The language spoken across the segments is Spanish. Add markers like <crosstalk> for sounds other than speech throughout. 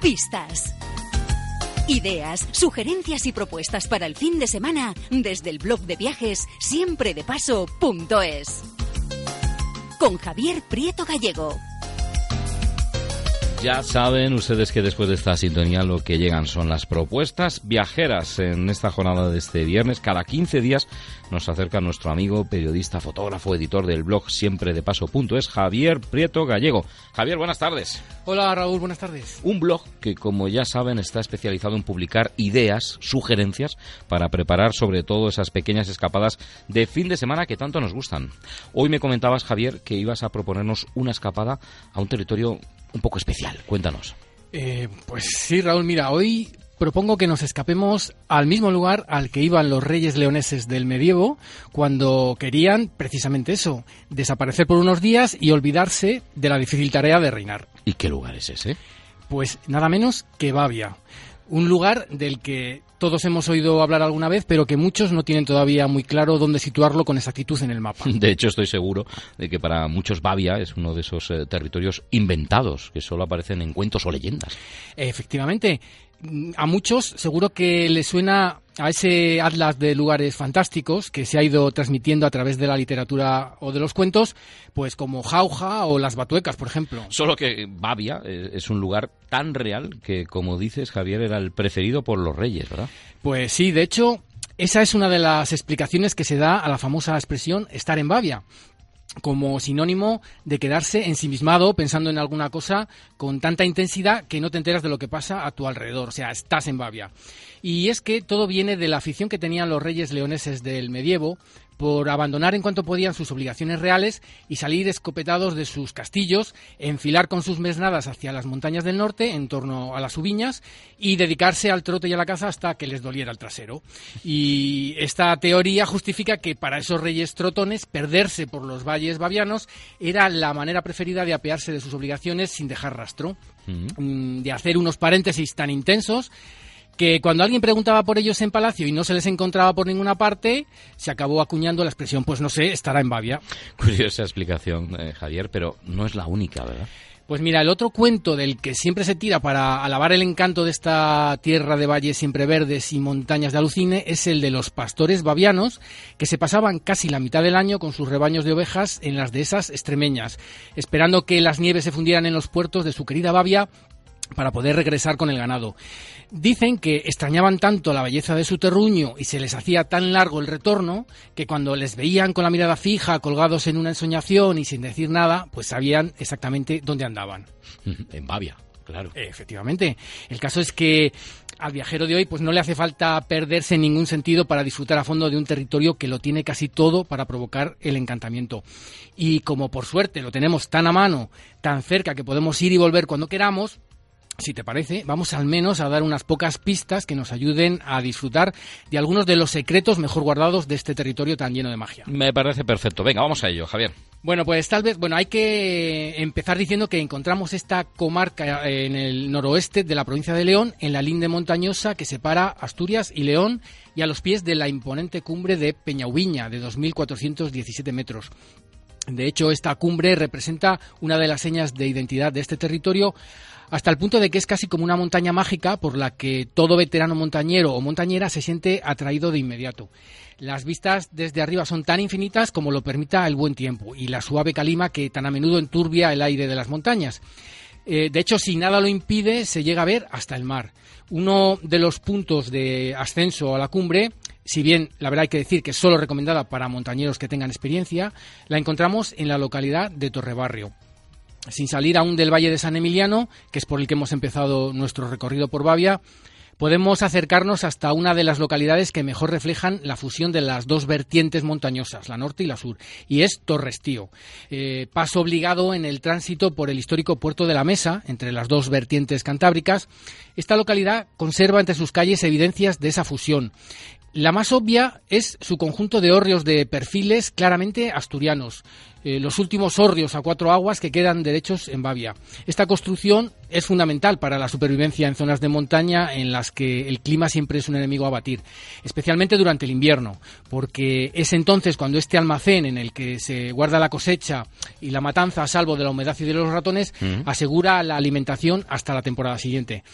Pistas. Ideas, sugerencias y propuestas para el fin de semana desde el blog de viajes siempredepaso.es. Con Javier Prieto Gallego. Ya saben ustedes que después de esta sintonía lo que llegan son las propuestas viajeras en esta jornada de este viernes. Cada 15 días nos acerca nuestro amigo, periodista, fotógrafo, editor del blog siempre de paso.es, Javier Prieto Gallego. Javier, buenas tardes. Hola Raúl, buenas tardes. Un blog que, como ya saben, está especializado en publicar ideas, sugerencias para preparar sobre todo esas pequeñas escapadas de fin de semana que tanto nos gustan. Hoy me comentabas, Javier, que ibas a proponernos una escapada a un territorio un poco especial. Cuéntanos. Eh, pues sí, Raúl, mira, hoy propongo que nos escapemos al mismo lugar al que iban los reyes leoneses del medievo cuando querían precisamente eso, desaparecer por unos días y olvidarse de la difícil tarea de reinar. ¿Y qué lugar es ese? Pues nada menos que Babia, un lugar del que todos hemos oído hablar alguna vez, pero que muchos no tienen todavía muy claro dónde situarlo con exactitud en el mapa. De hecho, estoy seguro de que para muchos Bavia es uno de esos eh, territorios inventados que solo aparecen en cuentos o leyendas. Efectivamente, a muchos seguro que les suena a ese atlas de lugares fantásticos que se ha ido transmitiendo a través de la literatura o de los cuentos, pues como Jauja o las Batuecas, por ejemplo. Solo que Babia eh, es un lugar tan real que, como dices, Javier, era el preferido por los reyes, ¿verdad? Pues sí, de hecho, esa es una de las explicaciones que se da a la famosa expresión estar en Babia como sinónimo de quedarse ensimismado pensando en alguna cosa con tanta intensidad que no te enteras de lo que pasa a tu alrededor, o sea, estás en Babia. Y es que todo viene de la afición que tenían los reyes leoneses del medievo por abandonar en cuanto podían sus obligaciones reales y salir escopetados de sus castillos, enfilar con sus mesnadas hacia las montañas del norte, en torno a las ubiñas, y dedicarse al trote y a la caza hasta que les doliera el trasero. Y esta teoría justifica que para esos reyes trotones, perderse por los valles bavianos era la manera preferida de apearse de sus obligaciones sin dejar rastro, mm, de hacer unos paréntesis tan intensos que cuando alguien preguntaba por ellos en Palacio y no se les encontraba por ninguna parte, se acabó acuñando la expresión, pues no sé, estará en Bavia. Curiosa explicación, eh, Javier, pero no es la única, ¿verdad? Pues mira, el otro cuento del que siempre se tira para alabar el encanto de esta tierra de valles siempre verdes y montañas de alucine es el de los pastores bavianos que se pasaban casi la mitad del año con sus rebaños de ovejas en las dehesas extremeñas, esperando que las nieves se fundieran en los puertos de su querida Bavia para poder regresar con el ganado. Dicen que extrañaban tanto la belleza de su terruño y se les hacía tan largo el retorno que cuando les veían con la mirada fija, colgados en una ensoñación y sin decir nada, pues sabían exactamente dónde andaban. <laughs> En Bavia, claro. Efectivamente. El caso es que al viajero de hoy pues no le hace falta perderse en ningún sentido para disfrutar a fondo de un territorio que lo tiene casi todo para provocar el encantamiento. Y como por suerte lo tenemos tan a mano, tan cerca que podemos ir y volver cuando queramos, si te parece, vamos al menos a dar unas pocas pistas que nos ayuden a disfrutar de algunos de los secretos mejor guardados de este territorio tan lleno de magia. Me parece perfecto. Venga, vamos a ello, Javier. Bueno, pues tal vez, bueno, hay que empezar diciendo que encontramos esta comarca en el noroeste de la provincia de León, en la linde montañosa que separa Asturias y León y a los pies de la imponente cumbre de Peñauviña, de 2.417 metros. De hecho, esta cumbre representa una de las señas de identidad de este territorio, hasta el punto de que es casi como una montaña mágica por la que todo veterano montañero o montañera se siente atraído de inmediato. Las vistas desde arriba son tan infinitas como lo permita el buen tiempo y la suave calima que tan a menudo enturbia el aire de las montañas. Eh, de hecho, si nada lo impide, se llega a ver hasta el mar. Uno de los puntos de ascenso a la cumbre, si bien la verdad hay que decir que es solo recomendada para montañeros que tengan experiencia, la encontramos en la localidad de Torrebarrio sin salir aún del Valle de San Emiliano, que es por el que hemos empezado nuestro recorrido por Bavia, podemos acercarnos hasta una de las localidades que mejor reflejan la fusión de las dos vertientes montañosas, la norte y la sur, y es Torrestío. Eh, paso obligado en el tránsito por el histórico puerto de la Mesa, entre las dos vertientes cantábricas. Esta localidad conserva entre sus calles evidencias de esa fusión. La más obvia es su conjunto de hórreos de perfiles claramente asturianos, eh, los últimos hórreos a cuatro aguas que quedan derechos en Bavia. Esta construcción es fundamental para la supervivencia en zonas de montaña en las que el clima siempre es un enemigo a batir, especialmente durante el invierno, porque es entonces cuando este almacén en el que se guarda la cosecha y la matanza a salvo de la humedad y de los ratones mm. asegura la alimentación hasta la temporada siguiente.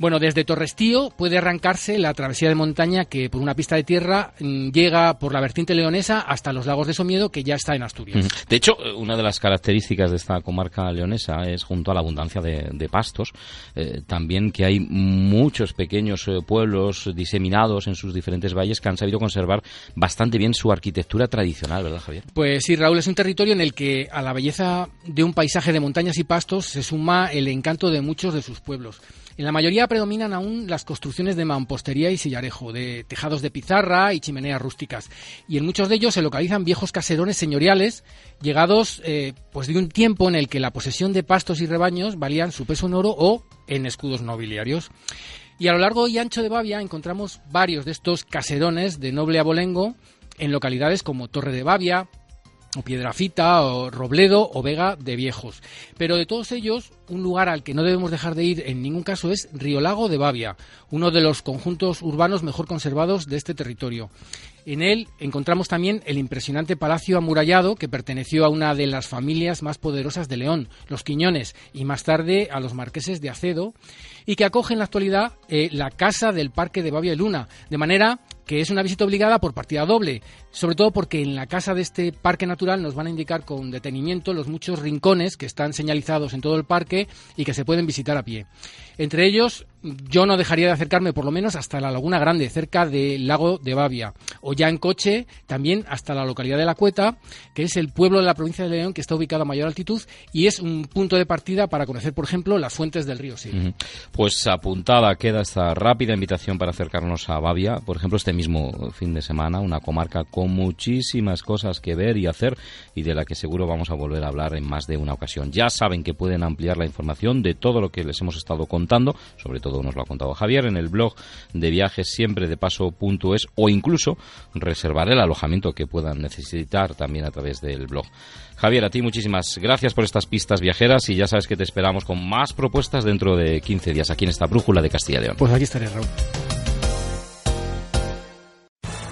Bueno, desde Torrestío puede arrancarse la travesía de montaña que por una pista de tierra mm, llega por la vertiente leonesa hasta los lagos de Somiedo, que ya está en Asturias. De hecho, eh, una de las características de esta comarca leonesa es, junto a la abundancia de, pastos, eh, también que hay muchos pequeños eh, pueblos diseminados en sus diferentes valles que han sabido conservar bastante bien su arquitectura tradicional, ¿verdad, Javier? Pues sí, Raúl, es un territorio en el que a la belleza de un paisaje de montañas y pastos se suma el encanto de muchos de sus pueblos. En la mayoría predominan aún las construcciones de mampostería y sillarejo, de tejados de pizarra y chimeneas rústicas. Y en muchos de ellos se localizan viejos caserones señoriales, llegados eh, pues de un tiempo en el que la posesión de pastos y rebaños valían su peso en oro o en escudos nobiliarios. Y a lo largo y ancho de Bavia encontramos varios de estos caserones de noble abolengo en localidades como Torre de Bavia, o Piedrafita, o Robledo, o Vega de Viejos. Pero de todos ellos, un lugar al que no debemos dejar de ir en ningún caso es Río Lago de Bavia, uno de los conjuntos urbanos mejor conservados de este territorio. En él encontramos también el impresionante palacio amurallado que perteneció a una de las familias más poderosas de León, los Quiñones, y más tarde a los marqueses de Acedo, y que acoge en la actualidad eh, la casa del Parque de Bavia y Luna, de manera que es una visita obligada por partida doble, sobre todo porque en la casa de este parque natural nos van a indicar con detenimiento los muchos rincones que están señalizados en todo el parque y que se pueden visitar a pie. Entre ellos, yo no dejaría de acercarme por lo menos hasta la Laguna Grande, cerca del lago de Bavia, o ya en coche también hasta la localidad de La Cueta, que es el pueblo de la provincia de León que está ubicado a mayor altitud y es un punto de partida para conocer, por ejemplo, las fuentes del río Sil. Pues apuntada queda esta rápida invitación para acercarnos a Bavia, por ejemplo, este mismo fin de semana, una comarca con muchísimas cosas que ver y hacer y de la que seguro vamos a volver a hablar en más de una ocasión. Ya saben que pueden ampliar la información de todo lo que les hemos estado contando, sobre todo nos lo ha contado Javier, en el blog de viajes siempre de paso.es o incluso reservar el alojamiento que puedan necesitar también a través del blog. Javier, a ti muchísimas gracias por estas pistas viajeras y ya sabes que te esperamos con más propuestas dentro de 15 días aquí en esta brújula de Castilla y León. Pues aquí estaré, Raúl.